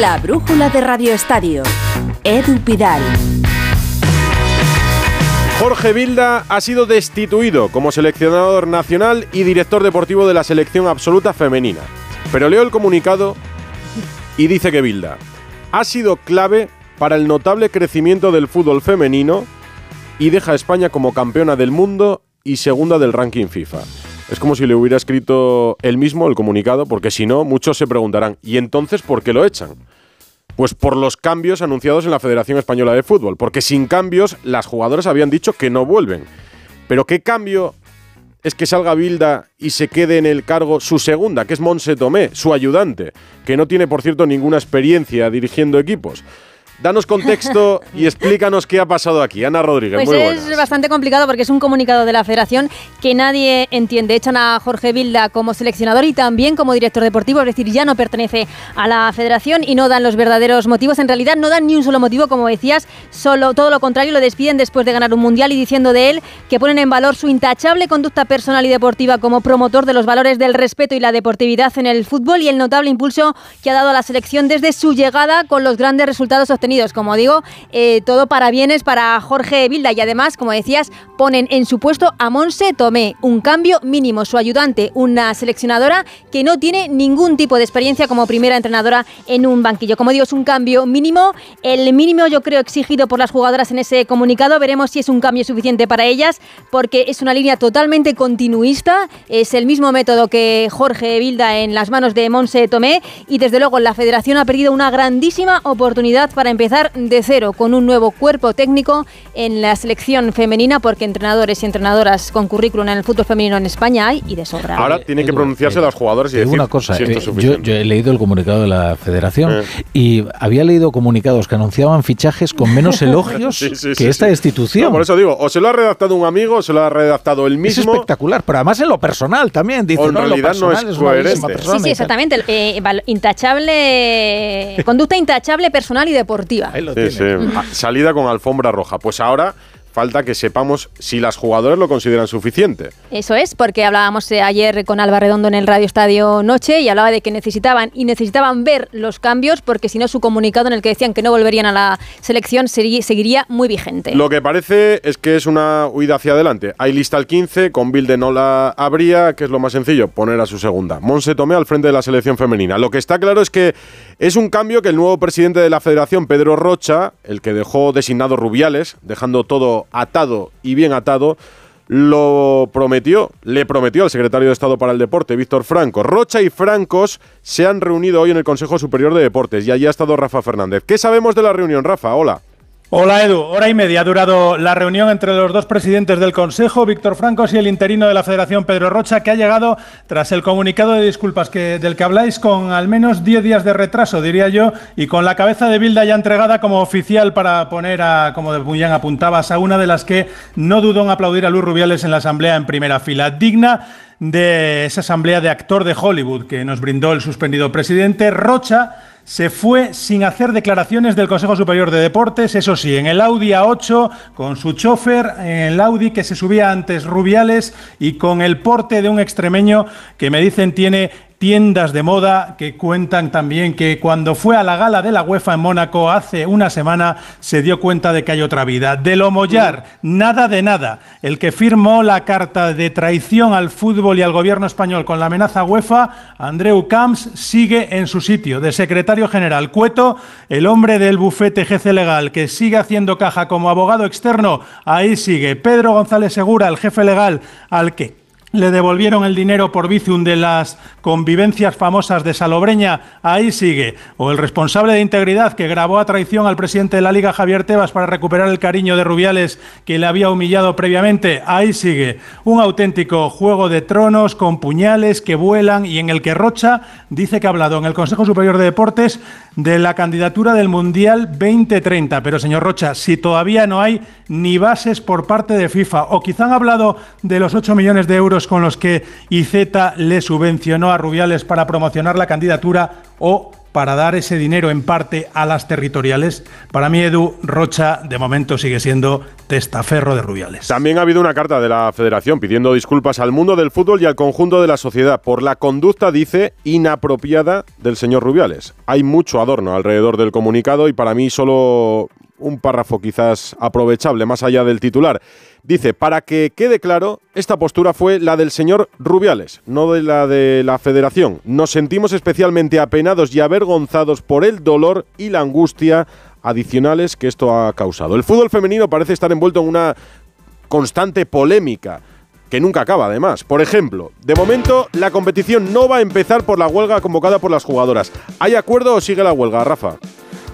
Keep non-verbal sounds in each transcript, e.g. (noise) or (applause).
La brújula de Radio Estadio. Edu Pidal. Jorge Vilda ha sido destituido como seleccionador nacional y director deportivo de la selección absoluta femenina. Pero leo el comunicado y dice que Vilda ha sido clave para el notable crecimiento del fútbol femenino y deja a España como campeona del mundo y segunda del ranking FIFA. Es como si le hubiera escrito él mismo el comunicado, porque si no, muchos se preguntarán, ¿y entonces por qué lo echan? Pues por los cambios anunciados en la Federación Española de Fútbol, porque sin cambios las jugadoras habían dicho que no vuelven. Pero ¿qué cambio es que salga Bilda y se quede en el cargo su segunda, que es Monse Tomé, su ayudante, que no tiene, por cierto, ninguna experiencia dirigiendo equipos? Danos contexto (laughs) y explícanos qué ha pasado aquí. Ana Rodríguez, pues es bastante complicado porque es un comunicado de la federación que nadie entiende. Echan a Jorge Vilda como seleccionador y también como director deportivo, es decir, ya no pertenece a la federación y no dan los verdaderos motivos. En realidad no dan ni un solo motivo, como decías, solo todo lo contrario, lo despiden después de ganar un mundial y diciendo de él que ponen en valor su intachable conducta personal y deportiva como promotor de los valores del respeto y la deportividad en el fútbol y el notable impulso que ha dado a la selección desde su llegada con los grandes resultados obtenidos como digo, eh, todo para bienes para Jorge Vilda. Y además, como decías, ponen en su puesto a Monse Tomé, un cambio mínimo, su ayudante, una seleccionadora que no tiene ningún tipo de experiencia como primera entrenadora en un banquillo. Como digo, es un cambio mínimo, el mínimo yo creo exigido por las jugadoras en ese comunicado, veremos si es un cambio suficiente para ellas, porque es una línea totalmente continuista, es el mismo método que Jorge Vilda en las manos de Monse Tomé. Y desde luego la federación ha perdido una grandísima oportunidad para empezar de cero con un nuevo cuerpo técnico en la selección femenina, porque entrenadores y entrenadoras con currículum en el fútbol femenino en España hay y de sobra. Ahora tienen que pronunciarse las jugadoras y decir una cosa. Eh, yo, he leído el comunicado de la Federación eh. y había leído comunicados que anunciaban fichajes con menos (laughs) elogios que esta institución. por eso digo, o se lo ha redactado un amigo o se lo ha redactado el mismo. Es espectacular, pero además en lo personal también. Dice, en realidad no es, coherente. Sí, sí, exactamente. Eh, intachable, conducta intachable personal y deportiva. Ah, salida con alfombra roja. Pues ahora falta que sepamos si las jugadoras lo consideran suficiente. Eso es, porque hablábamos eh, ayer con Alba Redondo en el Radio Estadio Noche y hablaba de que necesitaban y necesitaban ver los cambios porque si no su comunicado en el que decían que no volverían a la selección seguiría muy vigente. Lo que parece es que es una huida hacia adelante. Hay lista al 15, con Bilde no la habría, que es lo más sencillo, poner a su segunda. Monse Tomé al frente de la selección femenina. Lo que está claro es que es un cambio que el nuevo presidente de la federación, Pedro Rocha, el que dejó designado Rubiales, dejando todo atado y bien atado, lo prometió, le prometió al secretario de Estado para el Deporte, Víctor Franco. Rocha y Francos se han reunido hoy en el Consejo Superior de Deportes y allí ha estado Rafa Fernández. ¿Qué sabemos de la reunión, Rafa? Hola. Hola Edu, hora y media ha durado la reunión entre los dos presidentes del Consejo, Víctor Francos y el interino de la Federación, Pedro Rocha, que ha llegado tras el comunicado de disculpas que, del que habláis con al menos 10 días de retraso, diría yo, y con la cabeza de Bilda ya entregada como oficial para poner a, como Bullán apuntabas, a una de las que no dudó en aplaudir a Luis Rubiales en la Asamblea en primera fila. Digna de esa Asamblea de actor de Hollywood que nos brindó el suspendido presidente, Rocha se fue sin hacer declaraciones del Consejo Superior de Deportes, eso sí, en el Audi A8, con su chofer, en el Audi que se subía antes Rubiales y con el porte de un extremeño que me dicen tiene tiendas de moda que cuentan también que cuando fue a la gala de la UEFA en Mónaco hace una semana se dio cuenta de que hay otra vida. De lo mollar, nada de nada. El que firmó la carta de traición al fútbol y al gobierno español con la amenaza UEFA, Andreu Camps, sigue en su sitio. De secretario general Cueto, el hombre del bufete GC Legal que sigue haciendo caja como abogado externo, ahí sigue. Pedro González Segura, el jefe legal al que le devolvieron el dinero por Bizum de las convivencias famosas de Salobreña, ahí sigue. O el responsable de integridad que grabó a traición al presidente de la Liga, Javier Tebas, para recuperar el cariño de Rubiales que le había humillado previamente, ahí sigue. Un auténtico juego de tronos con puñales que vuelan y en el que Rocha dice que ha hablado en el Consejo Superior de Deportes de la candidatura del Mundial 2030. Pero, señor Rocha, si todavía no hay ni bases por parte de FIFA, o quizá han hablado de los 8 millones de euros con los que IZ le subvencionó a Rubiales para promocionar la candidatura, o para dar ese dinero en parte a las territoriales. Para mí, Edu Rocha, de momento sigue siendo testaferro de Rubiales. También ha habido una carta de la Federación pidiendo disculpas al mundo del fútbol y al conjunto de la sociedad por la conducta, dice, inapropiada del señor Rubiales. Hay mucho adorno alrededor del comunicado y para mí solo un párrafo quizás aprovechable, más allá del titular. Dice, para que quede claro, esta postura fue la del señor Rubiales, no de la de la federación. Nos sentimos especialmente apenados y avergonzados por el dolor y la angustia adicionales que esto ha causado. El fútbol femenino parece estar envuelto en una constante polémica que nunca acaba además. Por ejemplo, de momento la competición no va a empezar por la huelga convocada por las jugadoras. ¿Hay acuerdo o sigue la huelga, Rafa?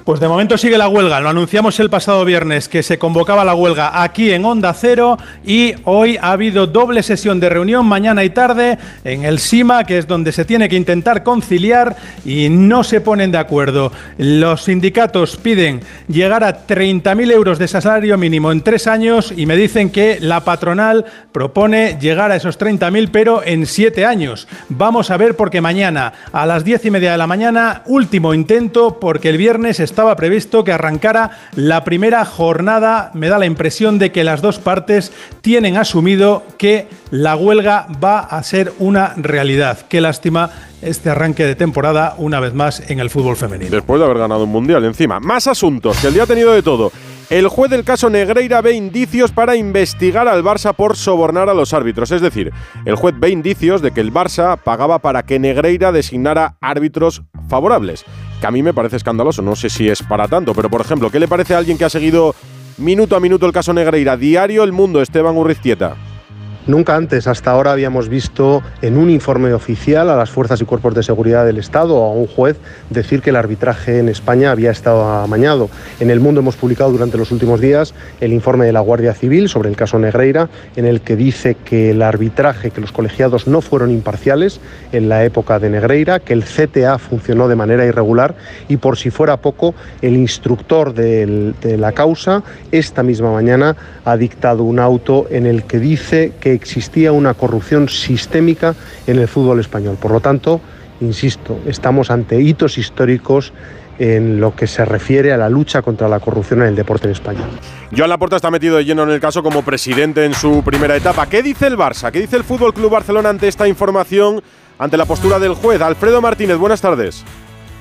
Pues de momento sigue la huelga. Lo anunciamos el pasado viernes que se convocaba la huelga aquí en Onda Cero y hoy ha habido doble sesión de reunión mañana y tarde en el SIMA, que es donde se tiene que intentar conciliar y no se ponen de acuerdo. Los sindicatos piden llegar a 30.000 euros de salario mínimo en tres años y me dicen que la patronal propone llegar a esos 30.000 pero en siete años. Vamos a ver porque mañana a las diez y media de la mañana último intento porque el viernes está estaba previsto que arrancara la primera jornada. Me da la impresión de que las dos partes tienen asumido que la huelga va a ser una realidad. Qué lástima este arranque de temporada una vez más en el fútbol femenino. Después de haber ganado un mundial encima. Más asuntos, el día ha tenido de todo. El juez del caso Negreira ve indicios para investigar al Barça por sobornar a los árbitros. Es decir, el juez ve indicios de que el Barça pagaba para que Negreira designara árbitros favorables. Que a mí me parece escandaloso. No sé si es para tanto, pero por ejemplo, ¿qué le parece a alguien que ha seguido minuto a minuto el caso Negreira? Diario El Mundo, Esteban Urriztieta. Nunca antes, hasta ahora, habíamos visto en un informe oficial a las fuerzas y cuerpos de seguridad del Estado o a un juez decir que el arbitraje en España había estado amañado. En el mundo hemos publicado durante los últimos días el informe de la Guardia Civil sobre el caso Negreira, en el que dice que el arbitraje, que los colegiados no fueron imparciales en la época de Negreira, que el CTA funcionó de manera irregular y por si fuera poco, el instructor de la causa esta misma mañana ha dictado un auto en el que dice que existía una corrupción sistémica en el fútbol español. Por lo tanto, insisto, estamos ante hitos históricos en lo que se refiere a la lucha contra la corrupción en el deporte en España. Joan Laporta está metido de lleno en el caso como presidente en su primera etapa. ¿Qué dice el Barça? ¿Qué dice el Fútbol Club Barcelona ante esta información, ante la postura del juez? Alfredo Martínez, buenas tardes.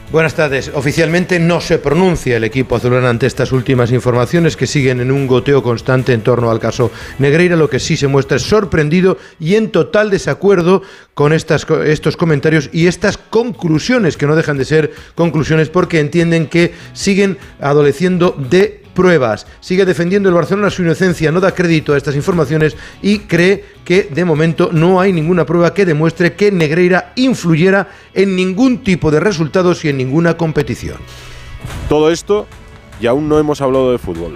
Buenas tardes. Oficialmente no se pronuncia el equipo azulgrana ante estas últimas informaciones que siguen en un goteo constante en torno al caso Negreira. Lo que sí se muestra es sorprendido y en total desacuerdo con estas, estos comentarios y estas conclusiones, que no dejan de ser conclusiones porque entienden que siguen adoleciendo de pruebas. Sigue defendiendo el Barcelona su inocencia, no da crédito a estas informaciones y cree que de momento no hay ninguna prueba que demuestre que Negreira influyera en ningún tipo de resultados y en ninguna competición. Todo esto y aún no hemos hablado de fútbol.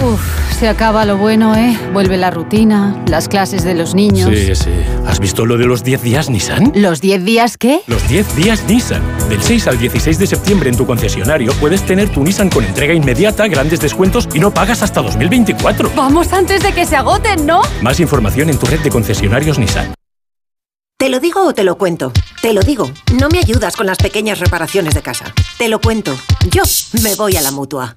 Uf se acaba lo bueno, ¿eh? Vuelve la rutina, las clases de los niños. Sí, sí. ¿Has visto lo de los 10 días Nissan? ¿Los 10 días qué? Los 10 días Nissan. Del 6 al 16 de septiembre en tu concesionario puedes tener tu Nissan con entrega inmediata, grandes descuentos y no pagas hasta 2024. Vamos antes de que se agoten, ¿no? Más información en tu red de concesionarios Nissan. ¿Te lo digo o te lo cuento? Te lo digo. No me ayudas con las pequeñas reparaciones de casa. Te lo cuento. Yo me voy a la mutua.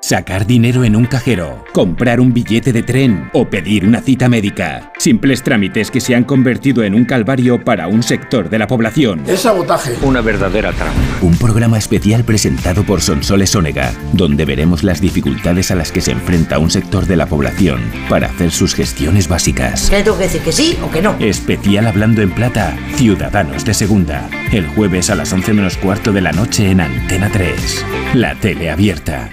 Sacar dinero en un cajero, comprar un billete de tren o pedir una cita médica. Simples trámites que se han convertido en un calvario para un sector de la población. Es sabotaje. Una verdadera trampa. Un programa especial presentado por Sonsoles Onega, donde veremos las dificultades a las que se enfrenta un sector de la población para hacer sus gestiones básicas. ¿Qué tengo que decir que sí o que no? Especial Hablando en Plata, Ciudadanos de Segunda. El jueves a las 11 menos cuarto de la noche en Antena 3. La tele abierta.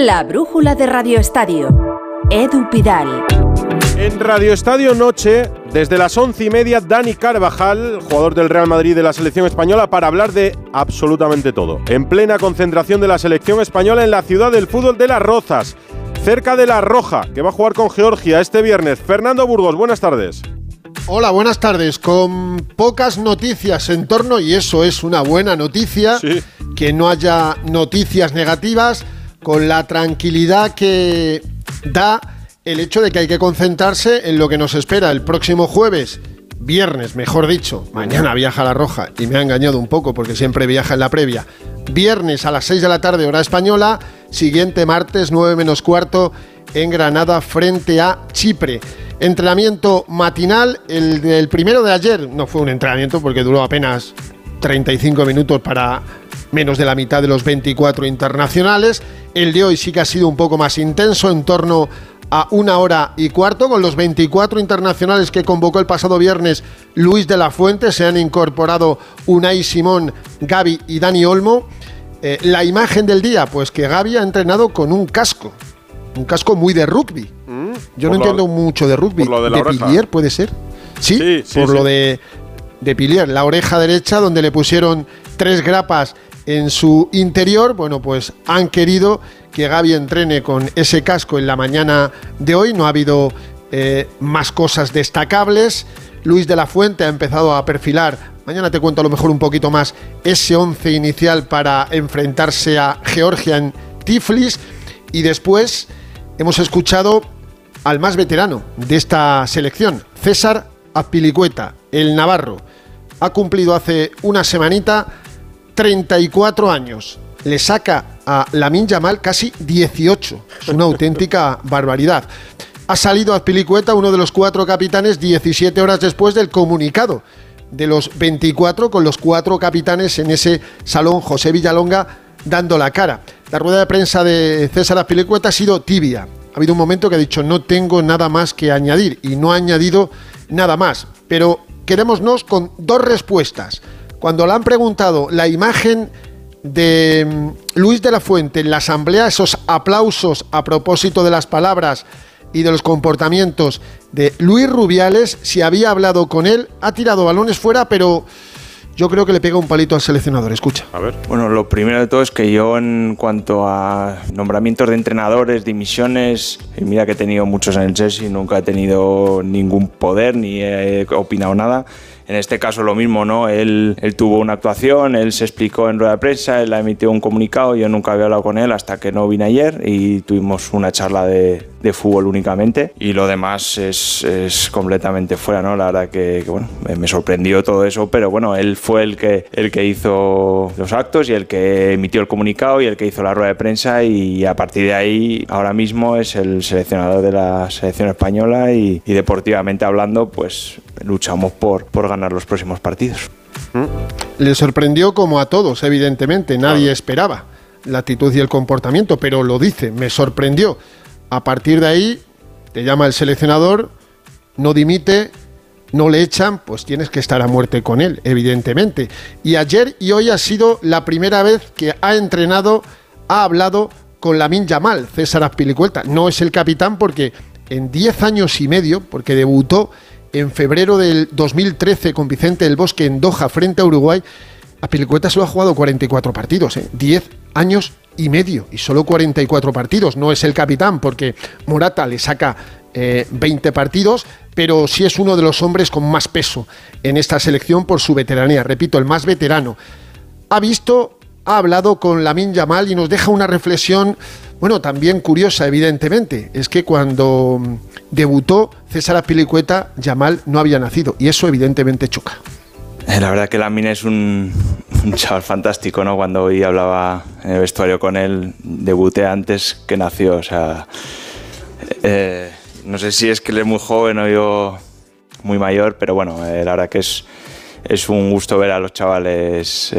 La brújula de Radio Estadio. Edu Pidal. En Radio Estadio Noche, desde las once y media, Dani Carvajal, jugador del Real Madrid de la selección española, para hablar de absolutamente todo. En plena concentración de la selección española en la ciudad del fútbol de Las Rozas, cerca de La Roja, que va a jugar con Georgia este viernes. Fernando Burgos, buenas tardes. Hola, buenas tardes. Con pocas noticias en torno, y eso es una buena noticia, que no haya noticias negativas, con la tranquilidad que da el hecho de que hay que concentrarse en lo que nos espera el próximo jueves, viernes, mejor dicho. Mañana viaja La Roja y me ha engañado un poco porque siempre viaja en la previa. Viernes a las 6 de la tarde, hora española. Siguiente martes, 9 menos cuarto, en Granada frente a Chipre. Entrenamiento matinal, el del primero de ayer no fue un entrenamiento porque duró apenas 35 minutos para menos de la mitad de los 24 internacionales. El de hoy sí que ha sido un poco más intenso, en torno a una hora y cuarto, con los 24 internacionales que convocó el pasado viernes Luis de la Fuente. Se han incorporado Unai Simón, Gaby y Dani Olmo. Eh, la imagen del día, pues que Gaby ha entrenado con un casco. Un casco muy de rugby. Yo no entiendo mucho de rugby. por lo de la oreja. Pilier puede ser? Sí, Sí, sí, por sí. lo de, de Pilier. La oreja derecha, donde le pusieron tres grapas en su interior. Bueno, pues han querido que Gaby entrene con ese casco en la mañana de hoy. No ha habido eh, más cosas destacables. Luis de la Fuente ha empezado a perfilar, mañana te cuento a lo mejor un poquito más, ese once inicial para enfrentarse a Georgia en Tiflis. Y después hemos escuchado al más veterano de esta selección, César Azpilicueta, el Navarro. Ha cumplido hace una semanita 34 años. Le saca a Lamin Yamal casi 18. Es una (laughs) auténtica barbaridad. Ha salido Azpilicueta, uno de los cuatro capitanes, 17 horas después del comunicado de los 24 con los cuatro capitanes en ese salón José Villalonga dando la cara. La rueda de prensa de César Azpilicueta ha sido tibia. Ha habido un momento que ha dicho no tengo nada más que añadir y no ha añadido nada más. Pero quedémonos con dos respuestas. Cuando le han preguntado la imagen de mm, Luis de la Fuente en la asamblea, esos aplausos a propósito de las palabras y de los comportamientos de Luis Rubiales, si había hablado con él, ha tirado balones fuera, pero yo creo que le pega un palito al seleccionador. Escucha. A ver. Bueno, lo primero de todo es que yo en cuanto a nombramientos de entrenadores, dimisiones, y mira que he tenido muchos en el Chelsea, nunca he tenido ningún poder ni he opinado nada. En este caso lo mismo, ¿no? Él, él tuvo una actuación, él se explicó en rueda de prensa, él ha emitido un comunicado, yo nunca había hablado con él hasta que no vine ayer y tuvimos una charla de, de fútbol únicamente y lo demás es, es completamente fuera, ¿no? La verdad que, que, bueno, me sorprendió todo eso, pero bueno, él fue el que, el que hizo los actos y el que emitió el comunicado y el que hizo la rueda de prensa y a partir de ahí ahora mismo es el seleccionador de la selección española y, y deportivamente hablando pues luchamos por, por ganar los próximos partidos. Le sorprendió como a todos, evidentemente. Nadie esperaba la actitud y el comportamiento, pero lo dice, me sorprendió. A partir de ahí, te llama el seleccionador, no dimite, no le echan, pues tienes que estar a muerte con él, evidentemente. Y ayer y hoy ha sido la primera vez que ha entrenado, ha hablado con Lamin Yamal, César Azpilicueta. No es el capitán porque en 10 años y medio, porque debutó en febrero del 2013 con Vicente del Bosque en Doha frente a Uruguay, Azpilicueta solo ha jugado 44 partidos, ¿eh? 10 años y medio y solo 44 partidos. No es el capitán porque Morata le saca eh, 20 partidos, pero sí es uno de los hombres con más peso en esta selección por su veteranía. Repito, el más veterano. Ha visto, ha hablado con Lamin Yamal y nos deja una reflexión, bueno, también curiosa, evidentemente. Es que cuando debutó César Azpilicueta, Yamal no había nacido y eso evidentemente choca. Eh, La verdad que Lamin es un, chaval fantástico, ¿no? Cuando hoy hablaba en el vestuario con él, debuté antes que nació, o sea... eh, no sé si es que él es muy joven o yo muy mayor, pero bueno, eh, la verdad que es, es un gusto ver a los chavales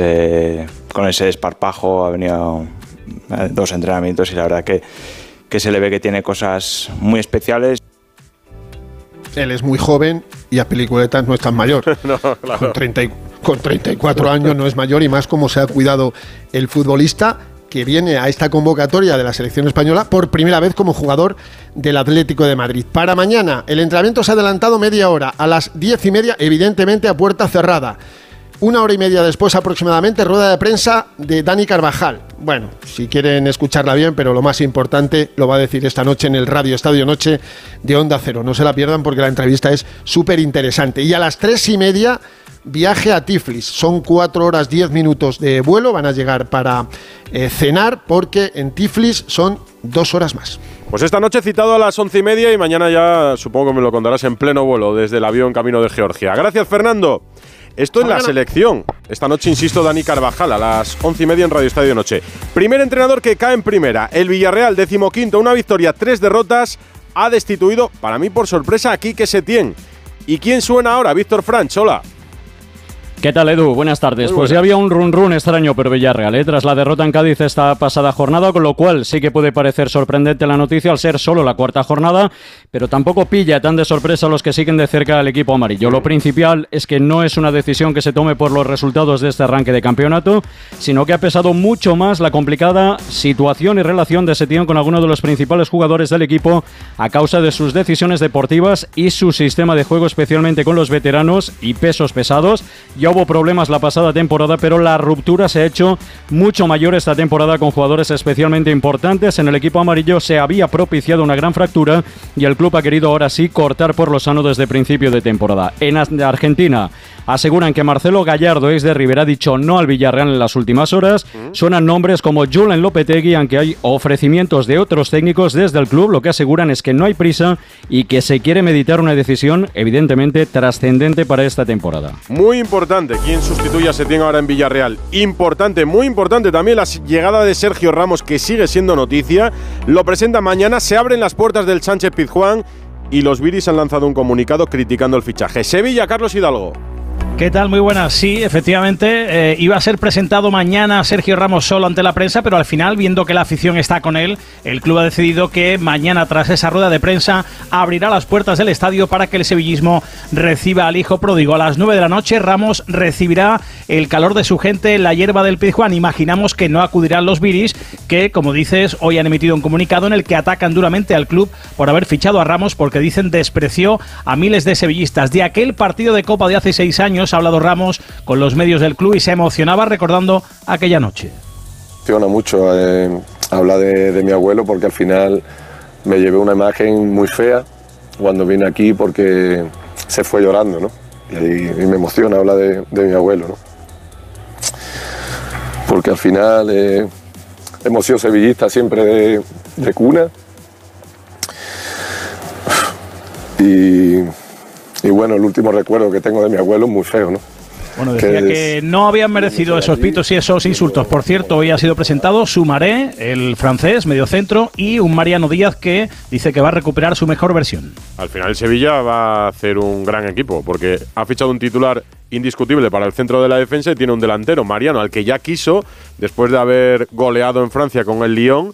con ese desparpajo, ha venido dos entrenamientos y la verdad que, que se le ve que tiene cosas muy especiales. Él es muy joven y a peliculetas no es tan mayor. (laughs) con, 30 y- con 34 años no es mayor y más como se ha cuidado el futbolista que viene a esta convocatoria de la selección española por primera vez como jugador del Atlético de Madrid. Para mañana, el entrenamiento se ha adelantado media hora, a las diez y media, evidentemente a puerta cerrada. Una hora y media después aproximadamente, rueda de prensa de Dani Carvajal. Bueno, si quieren escucharla bien, pero lo más importante lo va a decir esta noche en el Radio Estadio Noche de Onda Cero. No se la pierdan porque la entrevista es súper interesante. Y a las tres y media, viaje a Tiflis. Son cuatro horas diez minutos de vuelo. Van a llegar para eh, cenar porque en Tiflis son dos horas más. Pues esta noche citado a las once y media y mañana ya supongo que me lo contarás en pleno vuelo desde el avión camino de Georgia. Gracias, Fernando. Esto es la selección. Esta noche, insisto, Dani Carvajal a las once y media en Radio Estadio Noche. Primer entrenador que cae en primera. El Villarreal, decimoquinto, una victoria, tres derrotas. Ha destituido, para mí por sorpresa, a Quique Setién. ¿Y quién suena ahora? Víctor Franch, hola. ¿Qué tal, Edu? Buenas tardes. Muy Pues ya había un run run extraño por Villarreal, ¿eh? tras la derrota en Cádiz esta pasada jornada, con lo cual sí que puede parecer sorprendente la noticia al ser solo la cuarta jornada, pero tampoco pilla tan de sorpresa a los que siguen de cerca al equipo amarillo. Lo principal es que no es una decisión que se tome por los resultados de este arranque de campeonato, sino que ha pesado mucho más la complicada situación y relación de Setién con algunos de los principales jugadores del equipo a causa de sus decisiones deportivas y su sistema de juego, especialmente con los veteranos y pesos pesados. Ya hubo problemas la pasada temporada, pero la ruptura se ha hecho mucho mayor esta temporada con jugadores especialmente importantes. En el equipo amarillo se había propiciado una gran fractura y el club ha querido ahora sí cortar por lo sano desde principio de temporada. En Argentina aseguran que Marcelo Gallardo, ex de Rivera, ha dicho no al Villarreal en las últimas horas. Suenan nombres como Julen Lopetegui, aunque hay ofrecimientos de otros técnicos desde el club. Lo que aseguran es que no hay prisa y que se quiere meditar una decisión evidentemente trascendente para esta temporada. Muy importante, ¿quién sustituye a Setién ahora en Villarreal? Importante, muy importante también la llegada de Sergio Ramos, que sigue siendo noticia. Lo presenta mañana, se abren las puertas del Sánchez Pizjuán y los Viris han lanzado un comunicado criticando el fichaje. Sevilla, Carlos Hidalgo. ¿Qué tal? Muy buenas. Sí, efectivamente, eh, iba a ser presentado mañana Sergio Ramos solo ante la prensa, pero al final, viendo que la afición está con él, el club ha decidido que mañana, tras esa rueda de prensa, abrirá las puertas del estadio para que el sevillismo reciba al hijo pródigo. A las 9 de la noche, Ramos recibirá el calor de su gente en la hierba del Pizjuán. Imaginamos que no acudirán los Viris, que, como dices, hoy han emitido un comunicado en el que atacan duramente al club por haber fichado a Ramos porque dicen despreció a miles de sevillistas. De aquel partido de Copa de hace seis años ha hablado Ramos con los medios del club y se emocionaba recordando aquella noche. emociona mucho eh, hablar de, mi abuelo porque al final me llevé una imagen muy fea cuando vine aquí porque se fue llorando, ¿no? Y, me emociona hablar de, mi abuelo, ¿no? Porque al final eh, hemos sido sevillistas siempre de, de cuna y bueno, el último recuerdo que tengo de mi abuelo es muy feo, ¿no? Bueno, Que decía es- que no habían merecido esos pitos y esos insultos. Por cierto, hoy ha sido presentado Sumaré, el francés, mediocentro, y un Mariano Díaz que dice que va a recuperar su mejor versión. Al final el Sevilla va a hacer un gran equipo porque ha fichado un titular indiscutible para el centro de la defensa y tiene un delantero, Mariano, al que ya quiso después de haber goleado en Francia con el Lyon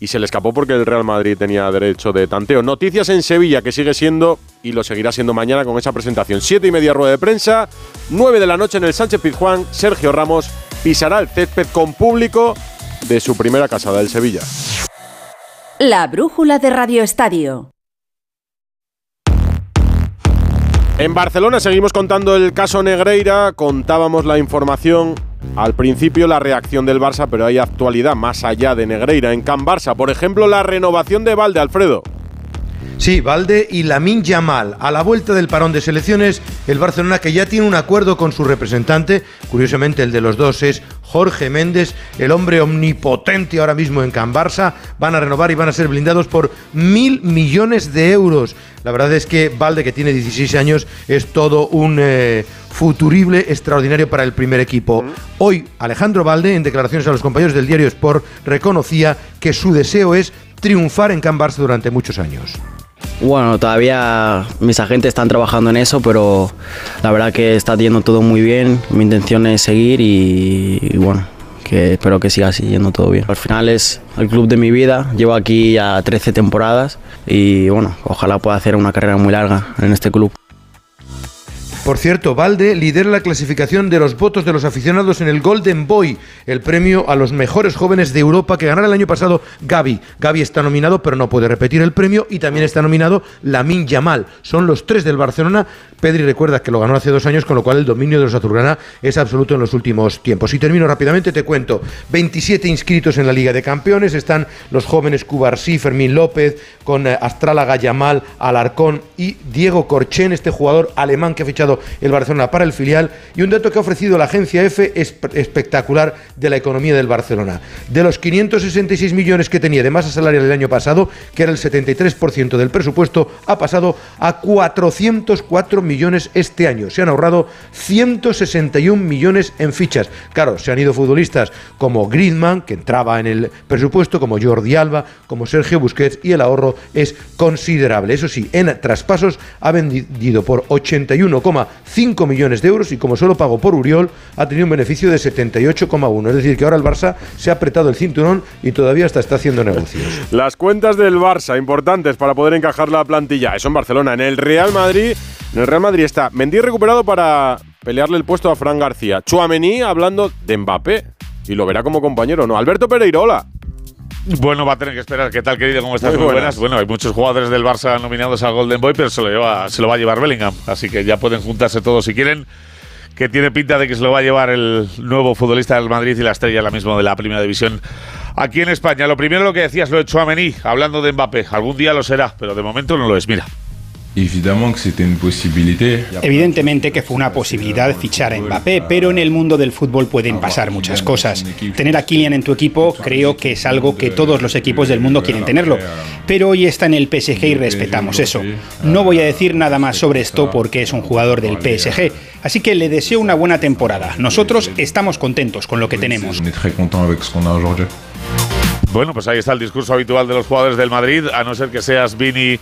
y se le escapó porque el Real Madrid tenía derecho de tanteo. Noticias en Sevilla que sigue siendo y lo seguirá siendo mañana con esa presentación. Siete y media rueda de prensa, nueve de la noche en el Sánchez Pizjuán, Sergio Ramos pisará el césped con público de su primera casada del Sevilla. La brújula de Radio Estadio. En Barcelona seguimos contando el caso Negreira, contábamos la información al principio, la reacción del Barça, pero hay actualidad más allá de Negreira. En Can Barça, por ejemplo, la renovación de Valde, Alfredo. Sí, Valde y Lamin Yamal. A la vuelta del parón de selecciones, el Barcelona que ya tiene un acuerdo con su representante, curiosamente el de los dos es Jorge Méndez, el hombre omnipotente ahora mismo en Can Barça, van a renovar y van a ser blindados por mil millones de euros. La verdad es que Valde, que tiene 16 años, es todo un eh, futurible extraordinario para el primer equipo. Hoy, Alejandro Valde, en declaraciones a los compañeros del diario Sport, reconocía que su deseo es triunfar en Can Barça durante muchos años. Bueno, todavía mis agentes están trabajando en eso, pero la verdad que está yendo todo muy bien. Mi intención es seguir y, y bueno, que espero que siga siguiendo todo bien. Al final es el club de mi vida, llevo aquí ya 13 temporadas y bueno, ojalá pueda hacer una carrera muy larga en este club. Por cierto, Valde lidera la clasificación de los votos de los aficionados en el Golden Boy, el premio a los mejores jóvenes de Europa que ganara el año pasado Gaby. Gaby está nominado, pero no puede repetir el premio y también está nominado Lamin Yamal. Son los tres del Barcelona. Pedri recuerda que lo ganó hace dos años, con lo cual el dominio de los azulgrana es absoluto en los últimos tiempos. Y termino rápidamente, te cuento. 27 inscritos en la Liga de Campeones. Están los jóvenes Cubarsí, Fermín López, con eh, Astrálaga Yamal, Alarcón y Diego Corchen, este jugador alemán que ha fichado el Barcelona para el filial y un dato que ha ofrecido la agencia EFE es espectacular de la economía del Barcelona. De los 566 millones que tenía de masa salarial el año pasado, que era el 73% del presupuesto, ha pasado a 404 millones este año. Se han ahorrado 161 millones en fichas. Claro, se han ido futbolistas como Griezmann, que entraba en el presupuesto, como Jordi Alba, como Sergio Busquets y el ahorro es considerable. Eso sí, en traspasos ha vendido por 81,5 millones de euros y como solo pagó por Uriol, ha tenido un beneficio de 78,1. Es decir, que ahora el Barça se ha apretado el cinturón y todavía hasta está haciendo negocios. (laughs) Las cuentas del Barça, importantes para poder encajar la plantilla. Eso en Barcelona. En el Real Madrid, en el Real Madrid está Mendy recuperado para pelearle el puesto a Fran García. Chuamení hablando de Mbappé. Y lo verá como compañero, ¿no? Alberto Pereira, hola. Bueno, va a tener que esperar. ¿Qué tal, querido? ¿Cómo estás? Muy Muy buenas. Bueno, hay muchos jugadores del Barça nominados al Golden Boy, pero se lo, lleva, se lo va a llevar Bellingham. Así que ya pueden juntarse todos si quieren. Que tiene pinta de que se lo va a llevar el nuevo futbolista del Madrid y la estrella ahora mismo de la Primera División aquí en España. Lo primero lo que decías, lo de Chouameni, hablando de Mbappé. Algún día lo será, pero de momento no lo es. Mira. Evidentemente que fue una posibilidad fichar a Mbappé, pero en el mundo del fútbol pueden pasar muchas cosas. Tener a Kylian en tu equipo creo que es algo que todos los equipos del mundo quieren tenerlo, pero hoy está en el PSG y respetamos eso. No voy a decir nada más sobre esto porque es un jugador del PSG, así que le deseo una buena temporada. Nosotros estamos contentos con lo que tenemos. Bueno, pues ahí está el discurso habitual de los jugadores del Madrid, a no ser que seas Vini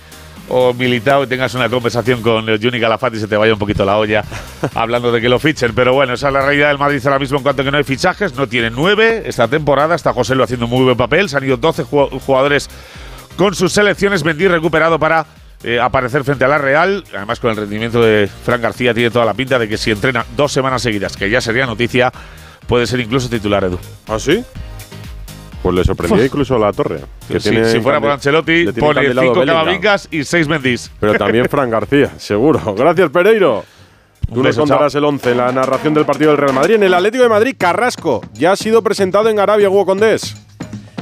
o Militao y tengas una conversación con el Juni Calafati y se te vaya un poquito la olla (laughs) hablando de que lo fichen. Pero bueno, esa es la realidad del Madrid ahora mismo en cuanto a que no hay fichajes. No tiene nueve esta temporada. Está José lo haciendo un muy buen papel. Se han ido 12 ju- jugadores con sus selecciones. Mendy recuperado para eh, aparecer frente a la Real. Además, con el rendimiento de Fran García, tiene toda la pinta de que si entrena dos semanas seguidas, que ya sería noticia, puede ser incluso titular, Edu. ¿Ah, sí? Pues le sorprendió incluso a la torre. Que Si- tiene si fuera por Ancelotti, pone encandilado cinco Bellingham. Camavingas y seis Mendís. Pero también (laughs) Fran García, seguro. Gracias, Pereiro. Tú nos contarás el 11, la narración del partido del Real Madrid. En el Atlético de Madrid, Carrasco ya ha sido presentado en Arabia, Hugo Condés.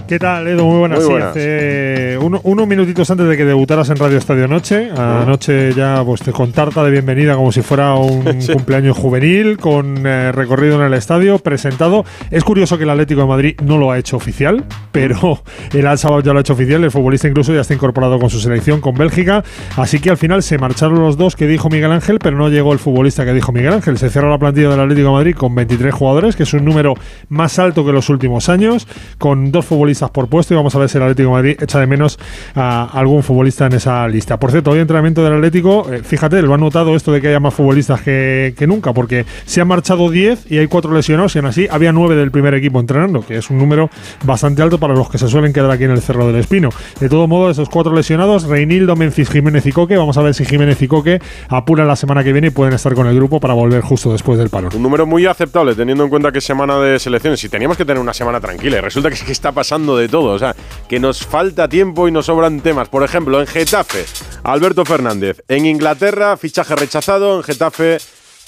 ¿Qué tal, Edu? Muy buenas. Muy Sí, hace uno- unos minutitos antes de que debutaras en Radio Estadio Noche. Anoche ya pues, te con tarta de bienvenida como si fuera un (laughs) cumpleaños juvenil, con eh, recorrido en el estadio, presentado. Es curioso que el Atlético de Madrid no lo ha hecho oficial, pero el Al Sabab ya lo ha hecho oficial. El futbolista incluso ya está incorporado con su selección, con Bélgica. Así que al final se marcharon los dos que dijo Miguel Ángel, pero no llegó el futbolista que dijo Miguel Ángel. Se cerró la plantilla del Atlético de Madrid con 23 jugadores, que es un número más alto que los últimos años, con dos futbolistas por puesto y vamos a ver si el Atlético Madrid echa de menos a algún futbolista en esa lista. Por cierto, hoy entrenamiento del Atlético, eh, fíjate, lo han notado esto de que haya más futbolistas que, nunca, porque se han marchado 10 y hay 4 lesionados y aún así había 9 del primer equipo entrenando, que es un número bastante alto para los que se suelen quedar aquí en el Cerro del Espino. De todo modo, esos 4 lesionados, Reinildo, Memphis, Jiménez y Coque, vamos a ver si Jiménez y Coque apuran la semana que viene y pueden estar con el grupo para volver justo después del parón. Un número muy aceptable, teniendo en cuenta que semana de selecciones. Y teníamos que tener una semana tranquila. Y resulta que, es que está pasando de todo. O sea, que nos falta tiempo y nos sobran temas. Por ejemplo, en Getafe, Alberto Fernández. En Inglaterra, fichaje rechazado. En Getafe,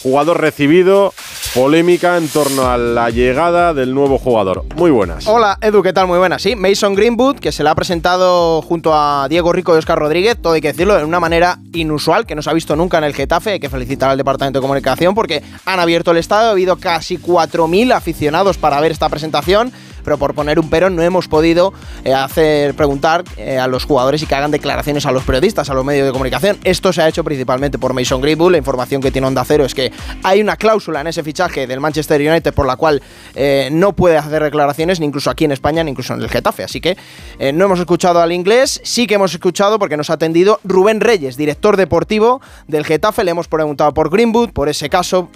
jugador recibido. Polémica en torno a la llegada del nuevo jugador. Muy buenas. Hola, Edu, ¿qué tal? Muy buena. Sí, Mason Greenwood, que se le ha presentado junto a Diego Rico y Oscar Rodríguez, todo hay que decirlo, de una manera inusual, que no se ha visto nunca en el Getafe. Hay que felicitar al Departamento de Comunicación porque han abierto el estadio, ha habido casi 4.000 aficionados para ver esta presentación. Pero por poner un pero no hemos podido eh, hacer preguntar eh, a los jugadores y que hagan declaraciones a los periodistas, a los medios de comunicación. Esto se ha hecho principalmente por Mason Greenwood. La información que tiene Onda Cero es que hay una cláusula en ese fichaje del Manchester United por la cual eh, no puede hacer declaraciones, ni incluso aquí en España, ni incluso en el Getafe. Así que no hemos escuchado al inglés, sí que hemos escuchado porque nos ha atendido Rubén Reyes, director deportivo del Getafe. Le hemos preguntado por Greenwood, por ese caso.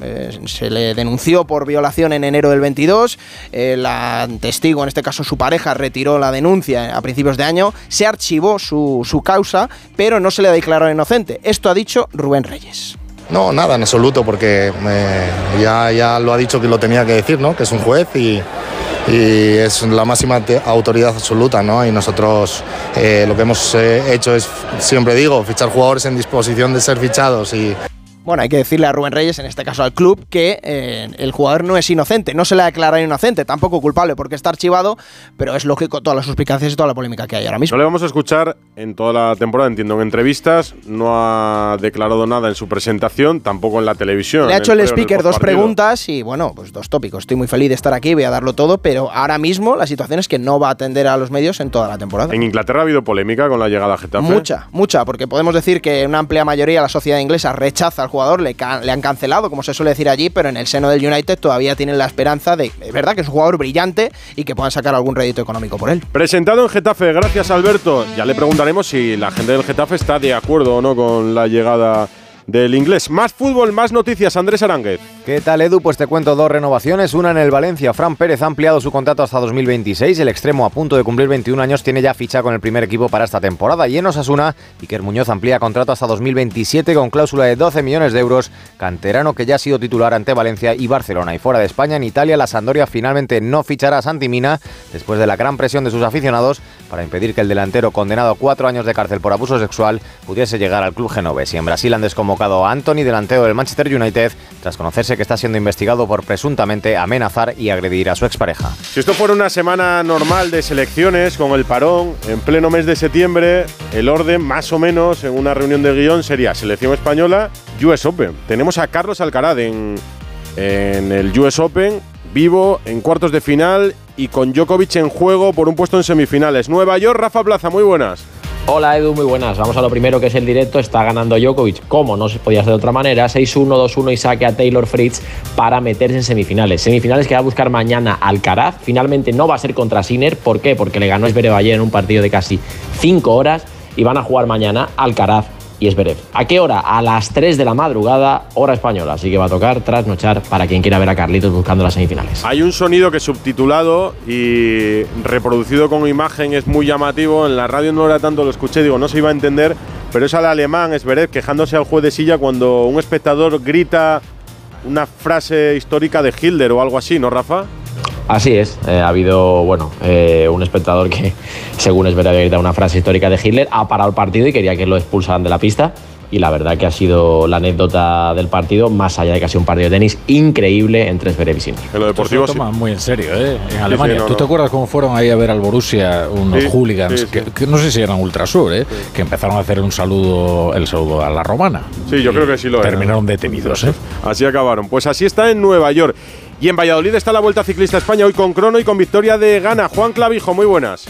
se le denunció por violación en enero del 22. eh, la testigo, en este caso su pareja, retiró la denuncia a principios de año. Se archivó su, su causa, pero no se le declaró inocente. Esto ha dicho Rubén Reyes. No, nada, en absoluto, porque eh, ya, ya lo ha dicho que lo tenía que decir, ¿no? Que es un juez y, y es la máxima autoridad absoluta, ¿no? Y nosotros eh, lo que hemos eh, hecho es, siempre digo, fichar jugadores en disposición de ser fichados y Bueno, hay que decirle a Rubén Reyes, en este caso al club, que eh, el jugador no es inocente, no se le ha declarado inocente, tampoco culpable porque está archivado, pero es lógico todas las suspicacias y toda la polémica que hay ahora mismo. No le vamos a escuchar en toda la temporada, entiendo, en entrevistas. No ha declarado nada en su presentación, tampoco en la televisión. Le ha hecho el speaker dos preguntas y bueno, pues dos tópicos. Estoy muy feliz de estar aquí, voy a darlo todo, pero ahora mismo la situación es que no va a atender a los medios en toda la temporada. En Inglaterra ha habido polémica con la llegada a Getafe. Mucha, mucha, porque podemos decir que una amplia mayoría de la sociedad inglesa rechaza al jugador, le, ca- le han cancelado, como se suele decir allí, pero en el seno del United todavía tienen la esperanza de, es verdad que es un jugador brillante y que puedan sacar algún rédito económico por él. Presentado en Getafe, gracias Alberto. Ya le preguntaremos si la gente del Getafe está de acuerdo o no con la llegada del inglés. Más fútbol, más noticias. Andrés Aránguez. ¿Qué tal, Edu? Pues te cuento dos renovaciones. Una en el Valencia. Fran Pérez ha ampliado su contrato hasta 2026. El extremo, a punto de cumplir 21 años, tiene ya ficha con el primer equipo para esta temporada. Y en Osasuna, Iker Muñoz amplía contrato hasta 2027 con cláusula de 12 millones de euros. Canterano que ya ha sido titular ante Valencia y Barcelona. Y fuera de España, en Italia, la Sandoria finalmente no fichará a Santi Mina después de la gran presión de sus aficionados para impedir que el delantero condenado a cuatro años de cárcel por abuso sexual pudiese llegar al club genovés. Y en Brasil han desconvocado a Anthony, delantero del Manchester United, tras conocerse que está siendo investigado por presuntamente amenazar y agredir a su expareja. Si esto fuera una semana normal de selecciones, con el parón, en pleno mes de septiembre, el orden, más o menos, en una reunión de guion, sería Selección Española, US Open. Tenemos a Carlos Alcaraz en, en el US Open, vivo, en cuartos de final y con Djokovic en juego por un puesto en semifinales. Nueva York, Rafa Plaza, muy buenas. Hola Edu, muy buenas. Vamos a lo primero que es el directo. Está ganando Djokovic, como no se podía hacer de otra manera. 6-1, 2-1 y saque a Taylor Fritz para meterse en semifinales. Semifinales que va a buscar mañana Alcaraz. Finalmente no va a ser contra Sinner. ¿Por qué? Porque le ganó Esberev ayer en un partido de casi 5 horas y van a jugar mañana Alcaraz y Esberev. ¿A qué hora? A las 3 de la madrugada, hora española. Así que va a tocar trasnochar para quien quiera ver a Carlitos buscando las semifinales. Hay un sonido que subtitulado y reproducido con imagen es muy llamativo. En la radio no era tanto, lo escuché, digo, no se iba a entender, pero es al alemán, es Zverev, quejándose al juez de silla cuando un espectador grita una frase histórica de Hitler o algo así, ¿no, Rafa? Así es, eh, ha habido bueno, eh, un espectador que, según es verdad, había gritado una frase histórica de Hitler, ha parado el partido y quería que lo expulsaran de la pista. Y la verdad que ha sido la anécdota del partido, más allá de que ha sido un partido de tenis increíble entre Zverev y Sinner. En lo deportivo se lo toman muy en serio, ¿eh? En Sí, Alemania. sí, no, ¿Tú te no. acuerdas cómo fueron ahí a ver al Borussia unos Sí, hooligans? sí, sí. Que, que no sé si eran ultrasur, ¿eh? Que empezaron a hacer un saludo, el saludo a la romana. Sí, yo creo que sí lo. Terminaron detenidos, ¿eh? Así acabaron. Pues así está en Nueva York. Y en Valladolid está la Vuelta Ciclista España, hoy con crono y con victoria de Gana. Juan Clavijo, muy buenas.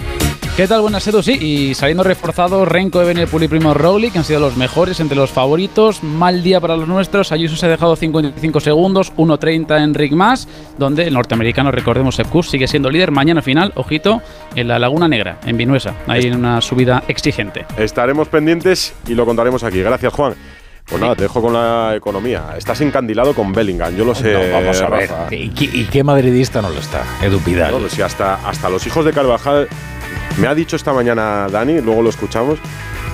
¿Qué tal? Buenas, Edu. Sí, y saliendo reforzados Renko, Evenepoel y Primo Roglic, que han sido los mejores entre los favoritos. Mal día para los nuestros. Ayuso se ha dejado 55 segundos, 1.30 en Rick Más, donde el norteamericano, recordemos, Sepkus, sigue siendo líder. Mañana final, ojito, en la Laguna Negra, en Vinuesa. Hay una subida exigente. Estaremos pendientes y lo contaremos aquí. Gracias, Juan. Pues nada, te dejo con la economía. Estás encandilado con Bellingham, yo lo sé. No, vamos a ver. ¿Y qué, y qué madridista no lo está? Edu Pidal. No, pues si hasta, hasta los hijos de Carvajal, me ha dicho esta mañana Dani, luego lo escuchamos,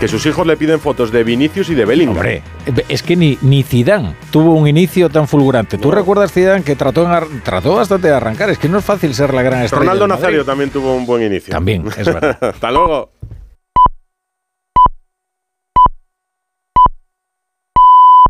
que sus hijos le piden fotos de Vinicius y de Bellingham. Hombre, es que ni, ni Zidane tuvo un inicio tan fulgurante. ¿Tú recuerdas Zidane que trató, en trató bastante de arrancar? Es que no es fácil ser la gran estrella Ronaldo. Nazario también tuvo un buen inicio. También, es verdad. (laughs) Hasta luego.